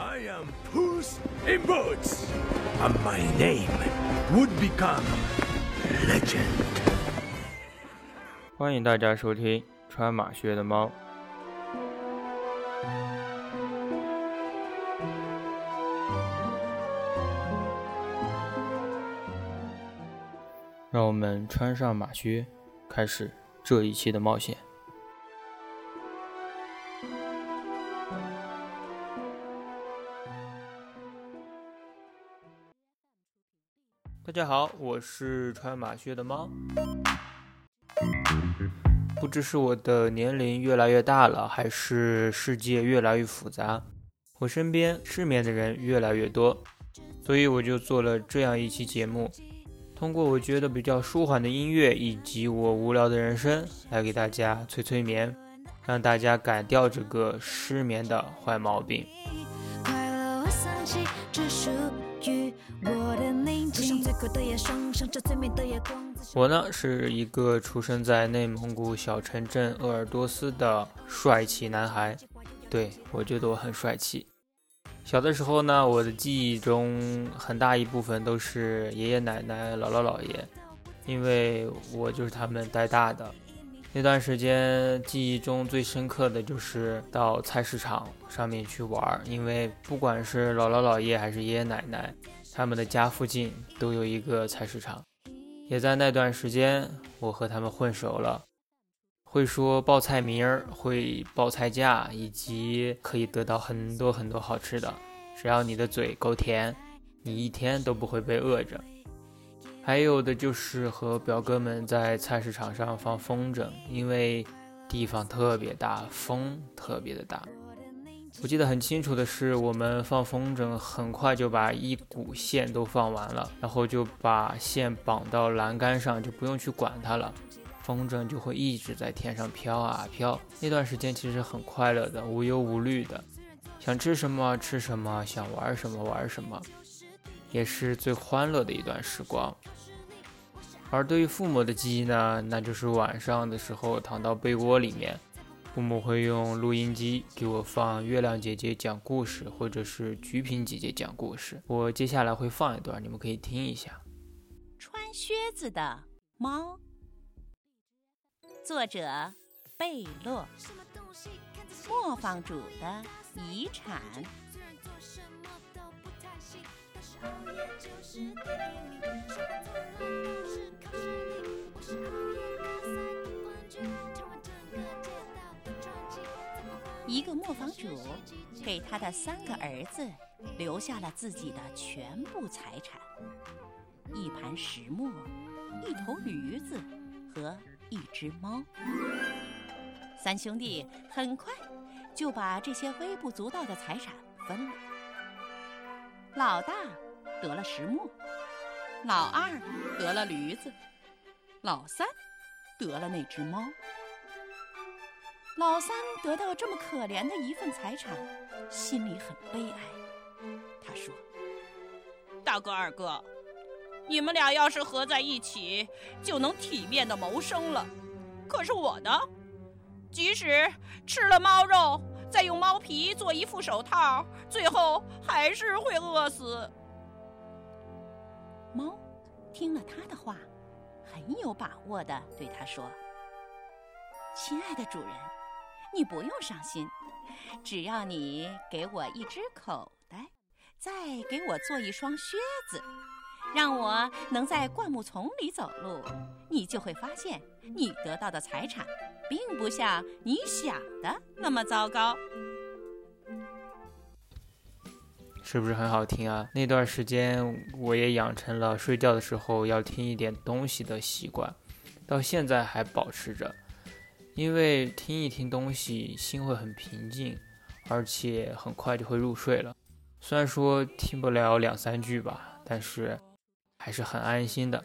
I am Puss in Boots, and my name would become legend. 欢迎大家收听穿马靴的猫。让我们穿上马靴，开始这一期的冒险。大家好，我是穿马靴的猫。不知是我的年龄越来越大了，还是世界越来越复杂，我身边失眠的人越来越多，所以我就做了这样一期节目，通过我觉得比较舒缓的音乐以及我无聊的人生，来给大家催催眠，让大家改掉这个失眠的坏毛病。快乐我我呢是一个出生在内蒙古小城镇鄂尔多斯的帅气男孩，对我觉得我很帅气。小的时候呢，我的记忆中很大一部分都是爷爷奶奶、姥姥姥爷，因为我就是他们带大的。那段时间记忆中最深刻的就是到菜市场上面去玩，因为不管是姥姥姥爷还是爷爷奶奶，他们的家附近都有一个菜市场。也在那段时间，我和他们混熟了，会说报菜名儿，会报菜价，以及可以得到很多很多好吃的。只要你的嘴够甜，你一天都不会被饿着。还有的就是和表哥们在菜市场上放风筝，因为地方特别大，风特别的大。我记得很清楚的是，我们放风筝很快就把一股线都放完了，然后就把线绑到栏杆上，就不用去管它了，风筝就会一直在天上飘啊飘。那段时间其实很快乐的，无忧无虑的，想吃什么吃什么，想玩什么玩什么，也是最欢乐的一段时光。而对于父母的记忆呢，那就是晚上的时候躺到被窝里面。父母会用录音机给我放月亮姐姐讲故事，或者是橘萍姐姐讲故事。我接下来会放一段，你们可以听一下。穿靴子的猫，作者贝洛，磨坊主的遗产。一个磨坊主给他的三个儿子留下了自己的全部财产：一盘石磨、一头驴子和一只猫。三兄弟很快就把这些微不足道的财产分了。老大得了石磨，老二得了驴子，老三得了那只猫。老三得到这么可怜的一份财产，心里很悲哀。他说：“大哥、二哥，你们俩要是合在一起，就能体面的谋生了。可是我呢，即使吃了猫肉，再用猫皮做一副手套，最后还是会饿死。”猫听了他的话，很有把握的对他说：“亲爱的主人。”你不用伤心，只要你给我一只口袋，再给我做一双靴子，让我能在灌木丛里走路，你就会发现，你得到的财产，并不像你想的那么糟糕。是不是很好听啊？那段时间，我也养成了睡觉的时候要听一点东西的习惯，到现在还保持着。因为听一听东西，心会很平静，而且很快就会入睡了。虽然说听不了两三句吧，但是还是很安心的。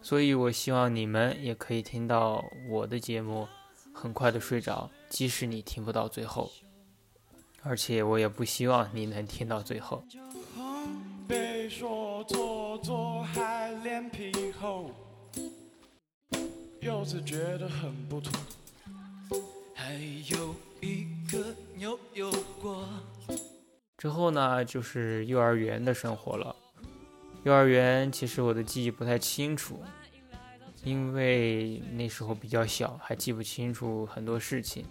所以我希望你们也可以听到我的节目，很快的睡着，即使你听不到最后。而且我也不希望你能听到最后。觉得很不妥。还有一个牛油果，之后呢，就是幼儿园的生活了。幼儿园其实我的记忆不太清楚，因为那时候比较小，还记不清楚很多事情。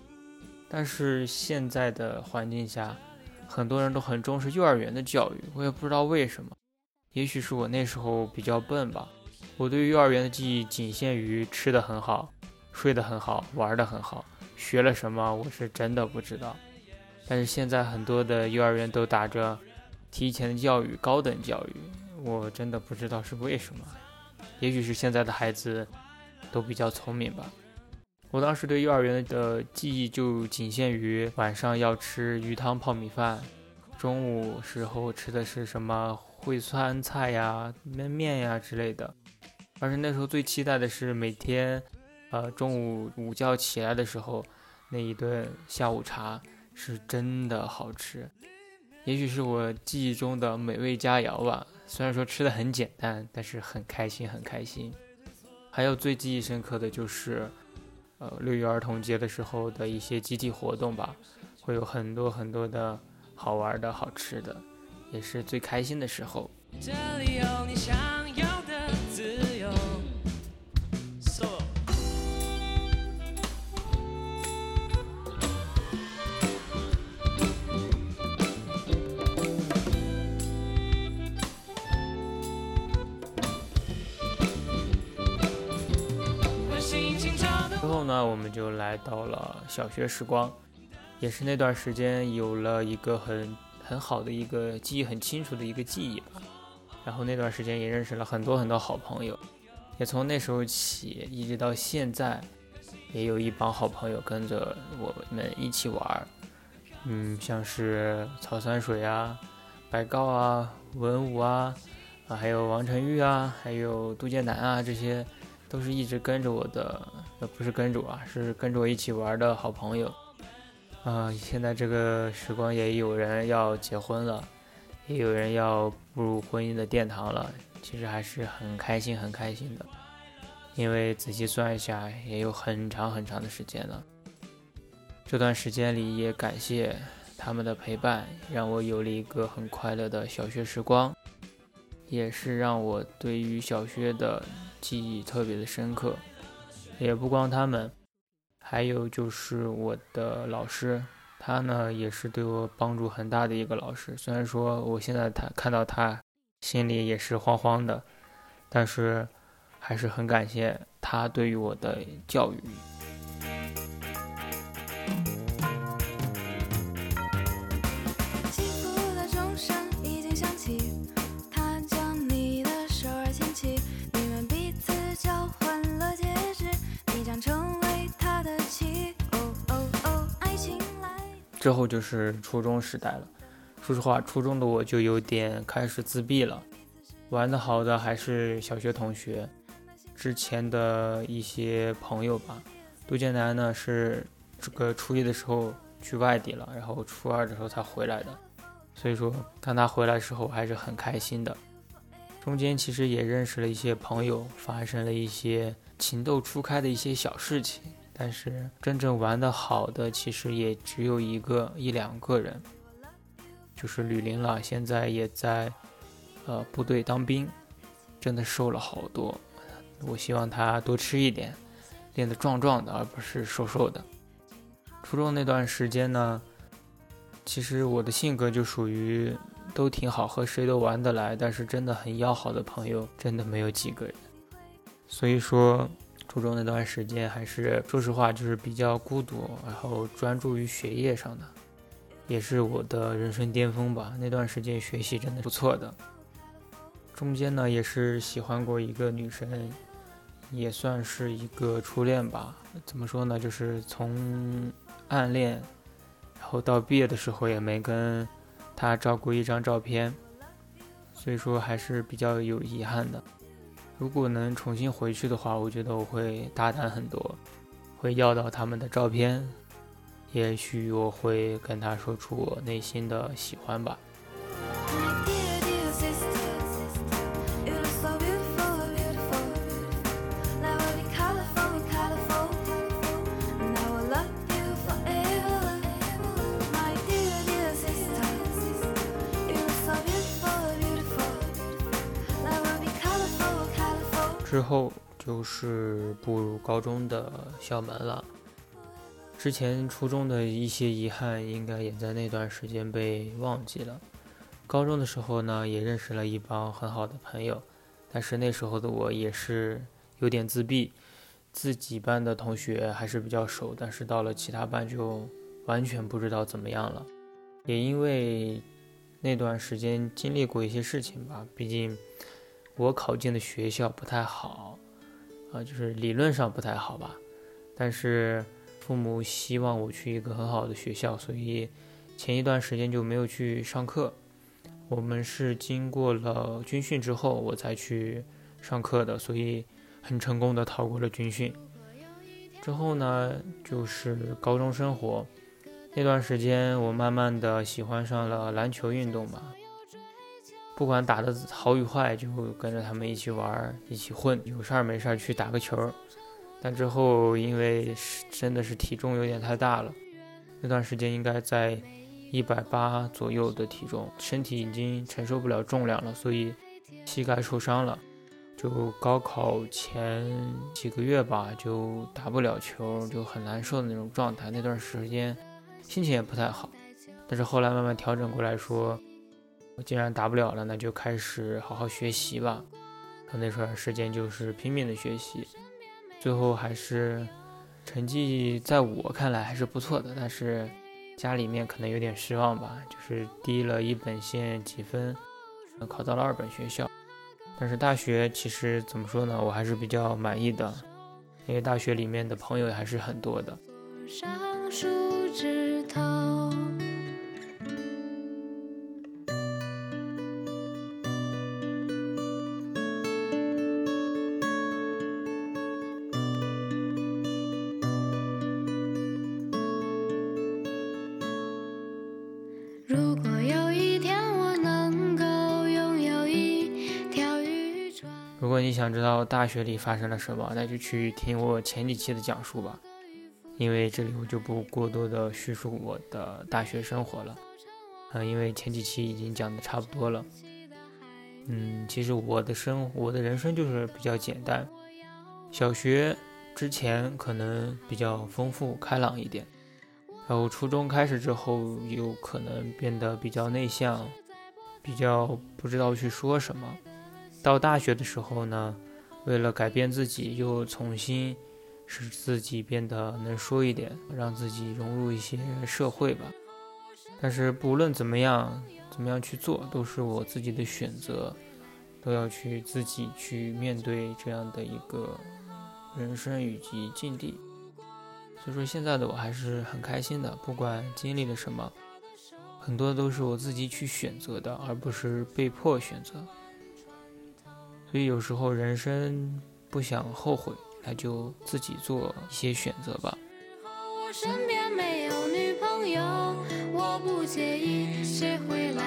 但是现在的环境下，很多人都很重视幼儿园的教育，我也不知道为什么。也许是我那时候比较笨吧。我对幼儿园的记忆仅限于吃的很好，睡得很好，玩的很好。学了什么，我是真的不知道。但是现在很多的幼儿园都打着提前教育、高等教育，我真的不知道是为什么。也许是现在的孩子都比较聪明吧。我当时对幼儿园的记忆就仅限于晚上要吃鱼汤泡米饭，中午时候吃的是什么烩酸菜呀、焖面呀之类的。而且那时候最期待的是每天，呃，中午午觉起来的时候，那一顿下午茶是真的好吃。也许是我记忆中的美味佳肴吧。虽然说吃的很简单，但是很开心，很开心。还有最记忆深刻的就是。呃，六一儿童节的时候的一些集体活动吧，会有很多很多的好玩的、好吃的，也是最开心的时候。这里有你想呢，我们就来到了小学时光，也是那段时间有了一个很很好的一个记忆很清楚的一个记忆吧。然后那段时间也认识了很多很多好朋友，也从那时候起一直到现在，也有一帮好朋友跟着我们一起玩儿。嗯，像是曹三水啊、白告啊、文武啊，啊还有王晨玉啊，还有杜建南啊这些。都是一直跟着我的，呃，不是跟着我啊，是跟着我一起玩的好朋友。啊，现在这个时光也有人要结婚了，也有人要步入婚姻的殿堂了，其实还是很开心，很开心的。因为仔细算一下，也有很长很长的时间了。这段时间里，也感谢他们的陪伴，让我有了一个很快乐的小学时光，也是让我对于小学的。记忆特别的深刻，也不光他们，还有就是我的老师，他呢也是对我帮助很大的一个老师。虽然说我现在他看到他，心里也是慌慌的，但是还是很感谢他对于我的教育。之后就是初中时代了。说实话，初中的我就有点开始自闭了。玩的好的还是小学同学，之前的一些朋友吧。杜建南呢是这个初一的时候去外地了，然后初二的时候才回来的。所以说看他回来时候还是很开心的。中间其实也认识了一些朋友，发生了一些情窦初开的一些小事情。但是真正玩的好的，其实也只有一个一两个人，就是吕林了。现在也在呃部队当兵，真的瘦了好多。我希望他多吃一点，练得壮壮的，而不是瘦瘦的。初中那段时间呢，其实我的性格就属于都挺好，和谁都玩得来，但是真的很要好的朋友真的没有几个人。所以说。初中那段时间还是说实话，就是比较孤独，然后专注于学业上的，也是我的人生巅峰吧。那段时间学习真的不错的。中间呢，也是喜欢过一个女生，也算是一个初恋吧。怎么说呢？就是从暗恋，然后到毕业的时候也没跟她照过一张照片，所以说还是比较有遗憾的。如果能重新回去的话，我觉得我会大胆很多，会要到他们的照片，也许我会跟他说出我内心的喜欢吧。之后就是步入高中的校门了。之前初中的一些遗憾，应该也在那段时间被忘记了。高中的时候呢，也认识了一帮很好的朋友，但是那时候的我也是有点自闭，自己班的同学还是比较熟，但是到了其他班就完全不知道怎么样了。也因为那段时间经历过一些事情吧，毕竟我考进的学校不太好，啊，就是理论上不太好吧，但是。父母希望我去一个很好的学校，所以前一段时间就没有去上课。我们是经过了军训之后，我才去上课的，所以很成功的逃过了军训。之后呢，就是高中生活那段时间，我慢慢的喜欢上了篮球运动吧。不管打的好与坏，就跟着他们一起玩，一起混，有事儿没事儿去打个球。但之后，因为是真的是体重有点太大了，那段时间应该在一百八左右的体重，身体已经承受不了重量了，所以膝盖受伤了。就高考前几个月吧，就打不了球，就很难受的那种状态。那段时间心情也不太好，但是后来慢慢调整过来说，既然打不了了，那就开始好好学习吧。那段时间就是拼命的学习。最后还是成绩在我看来还是不错的，但是家里面可能有点失望吧，就是低了一本线几分，考到了二本学校。但是大学其实怎么说呢，我还是比较满意的，因为大学里面的朋友还是很多的。想知道大学里发生了什么，那就去听我前几期的讲述吧，因为这里我就不过多的叙述我的大学生活了，嗯，因为前几期已经讲的差不多了。嗯，其实我的生我的人生就是比较简单，小学之前可能比较丰富开朗一点，然后初中开始之后有可能变得比较内向，比较不知道去说什么。到大学的时候呢，为了改变自己，又重新使自己变得能说一点，让自己融入一些社会吧。但是不论怎么样，怎么样去做，都是我自己的选择，都要去自己去面对这样的一个人生以及境地。所以说，现在的我还是很开心的，不管经历了什么，很多都是我自己去选择的，而不是被迫选择。所以有时候人生不想后悔，那就自己做一些选择吧。我身边没有女朋友，我不介意谁会来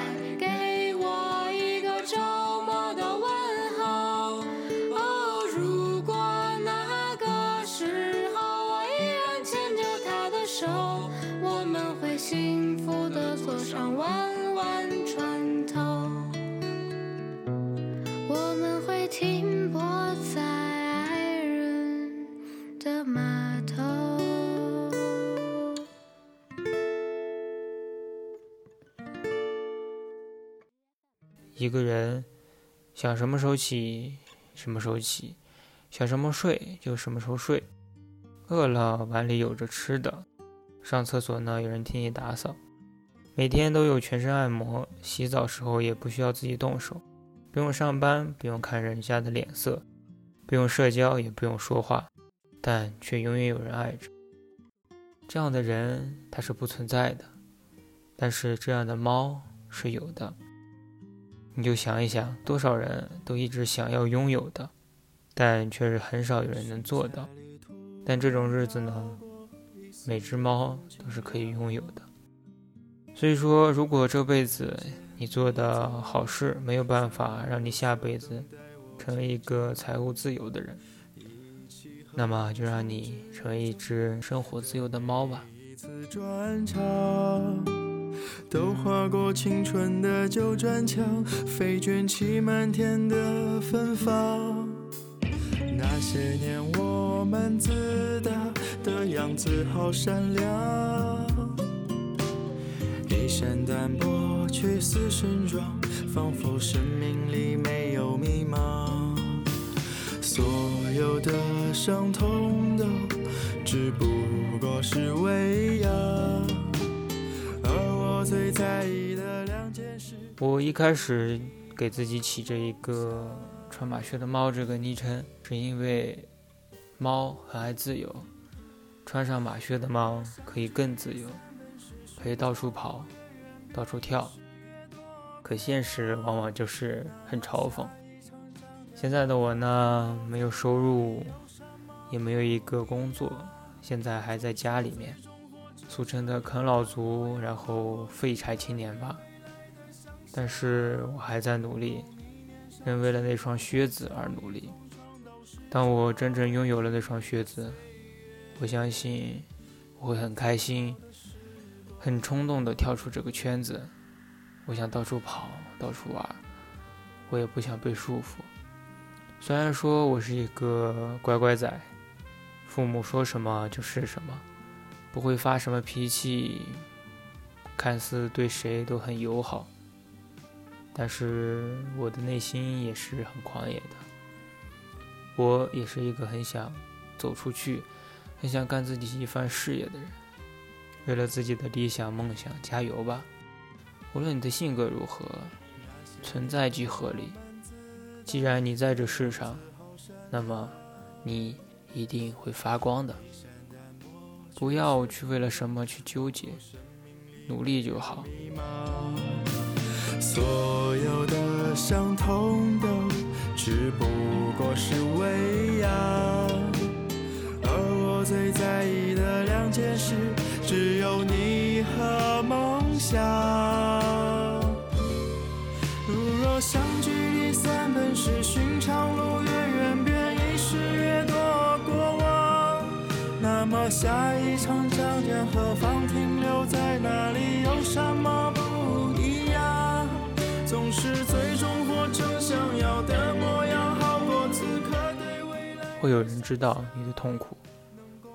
一个人想什么时候起，什么时候起；想什么睡，就什么时候睡。饿了，碗里有着吃的；上厕所呢，有人替你打扫。每天都有全身按摩，洗澡时候也不需要自己动手。不用上班，不用看人家的脸色，不用社交，也不用说话，但却永远有人爱着。这样的人他是不存在的，但是这样的猫是有的。你就想一想，多少人都一直想要拥有的，但却是很少有人能做到。但这种日子呢，每只猫都是可以拥有的。所以说，如果这辈子，你做的好事没有办法让你下辈子成为一个财务自由的人，那么就让你成为一只生活自由的猫吧。都划过青春的旧砖墙，飞卷起满天的芬芳。那些年我们自大的样子好善良，一身单薄却似身装，仿佛生命里没有迷茫。所有的伤痛都只不过是微恙，最在意的两件事。我一开始给自己起这一个穿马靴的猫这个昵称，是因为猫很爱自由，穿上马靴的猫可以更自由，可以到处跑，到处跳。可现实往往就是很嘲讽。现在的我呢，没有收入，也没有一个工作，现在还在家里面，俗称的啃老族，然后废柴青年吧。但是我还在努力，仍为了那双靴子而努力。当我真正拥有了那双靴子，我相信我会很开心，很冲动地跳出这个圈子。我想到处跑，到处玩，我也不想被束缚。虽然说我是一个乖乖仔，父母说什么就是什么，不会发什么脾气，看似对谁都很友好，但是我的内心也是很狂野的。我也是一个很想走出去，很想干自己一番事业的人。为了自己的理想梦想，加油吧！无论你的性格如何，存在即合理。既然你在这世上，那么你一定会发光的。不要去为了什么去纠结，努力就好。所有的伤痛都只不过是微恙，而我最在意的两件事，只有你和梦想。如若相聚离散本是寻常路，么下一场仗将何方停留在哪里，有什么不一样？总是最终活成想要的模样，好过此刻对未来。会有人知道你的痛苦，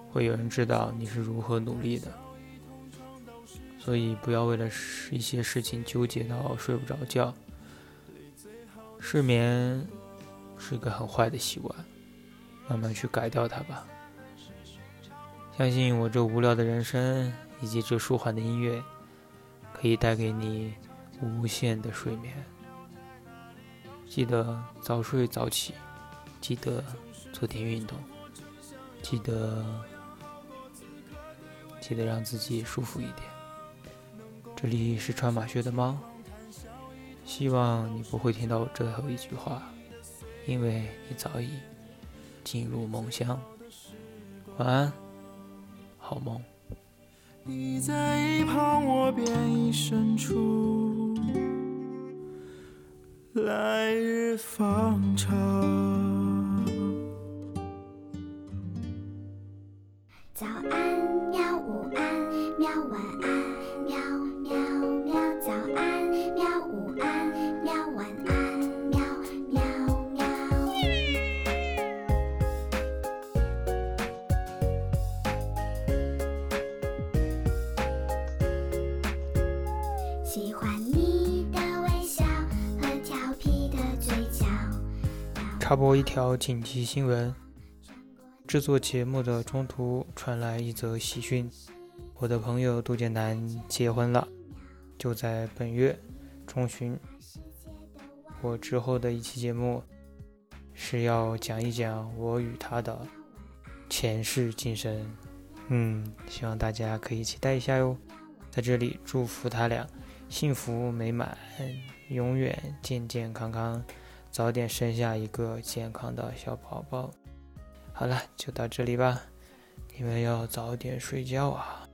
会有人知道你是如何努力的。所以不要为了一些事情纠结到睡不着觉。失眠是一个很坏的习惯，慢慢去改掉它吧。相信我这无聊的人生以及这舒缓的音乐，可以带给你无限的睡眠。记得早睡早起，记得做点运动，记得记得让自己舒服一点。这里是穿马靴的猫。希望你不会听到我最后一句话，因为你早已进入梦乡。晚安，好梦。你在一旁，我便已身处来日方长。插播一条紧急新闻：制作节目的中途传来一则喜讯，我的朋友杜建南结婚了，就在本月中旬。我之后的一期节目是要讲一讲我与他的前世今生，嗯，希望大家可以期待一下哟。在这里祝福他俩幸福美满，永远健健康康，早点生下一个健康的小宝宝。好了，就到这里吧，你们要早点睡觉啊。